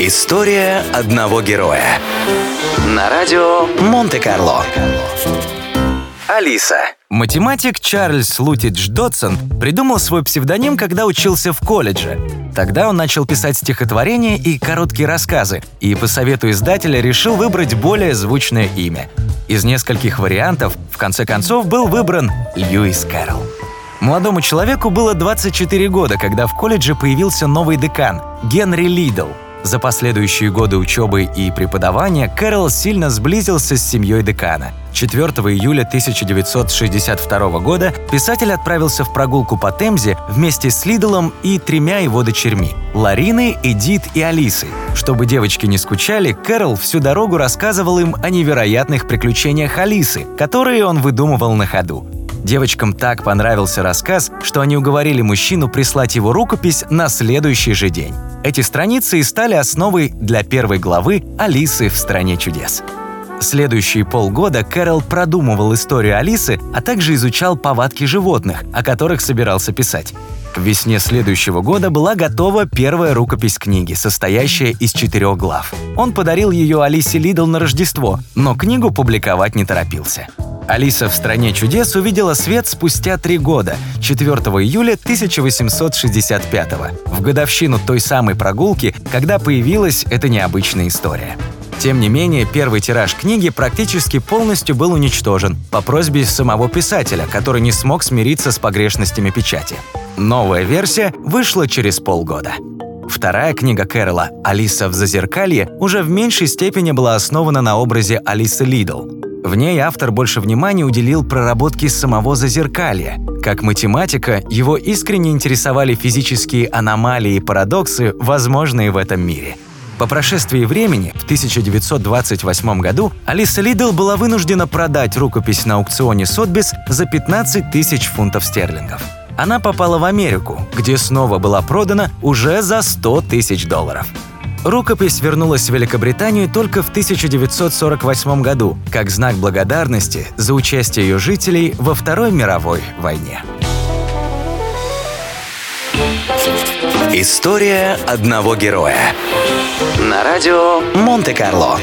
История одного героя. На радио Монте-Карло. Алиса. Математик Чарльз Лутидж Дотсон придумал свой псевдоним, когда учился в колледже. Тогда он начал писать стихотворения и короткие рассказы, и по совету издателя решил выбрать более звучное имя. Из нескольких вариантов, в конце концов, был выбран Льюис Кэрролл. Молодому человеку было 24 года, когда в колледже появился новый декан – Генри Лидл. За последующие годы учебы и преподавания Кэрол сильно сблизился с семьей декана. 4 июля 1962 года писатель отправился в прогулку по Темзе вместе с Лидлом и тремя его дочерьми – Лариной, Эдит и Алисой. Чтобы девочки не скучали, Кэрол всю дорогу рассказывал им о невероятных приключениях Алисы, которые он выдумывал на ходу. Девочкам так понравился рассказ, что они уговорили мужчину прислать его рукопись на следующий же день. Эти страницы и стали основой для первой главы «Алисы в стране чудес». Следующие полгода Кэрол продумывал историю Алисы, а также изучал повадки животных, о которых собирался писать. К весне следующего года была готова первая рукопись книги, состоящая из четырех глав. Он подарил ее Алисе Лидл на Рождество, но книгу публиковать не торопился. Алиса в «Стране чудес» увидела свет спустя три года, 4 июля 1865 в годовщину той самой прогулки, когда появилась эта необычная история. Тем не менее, первый тираж книги практически полностью был уничтожен по просьбе самого писателя, который не смог смириться с погрешностями печати. Новая версия вышла через полгода. Вторая книга Кэрола «Алиса в зазеркалье» уже в меньшей степени была основана на образе Алисы Лидл. В ней автор больше внимания уделил проработке самого зазеркалья. Как математика, его искренне интересовали физические аномалии и парадоксы, возможные в этом мире. По прошествии времени, в 1928 году, Алиса Лидл была вынуждена продать рукопись на аукционе Сотбис за 15 тысяч фунтов стерлингов. Она попала в Америку, где снова была продана уже за 100 тысяч долларов. Рукопись вернулась в Великобританию только в 1948 году, как знак благодарности за участие ее жителей во Второй мировой войне. История одного героя. На радио Монте-Карло.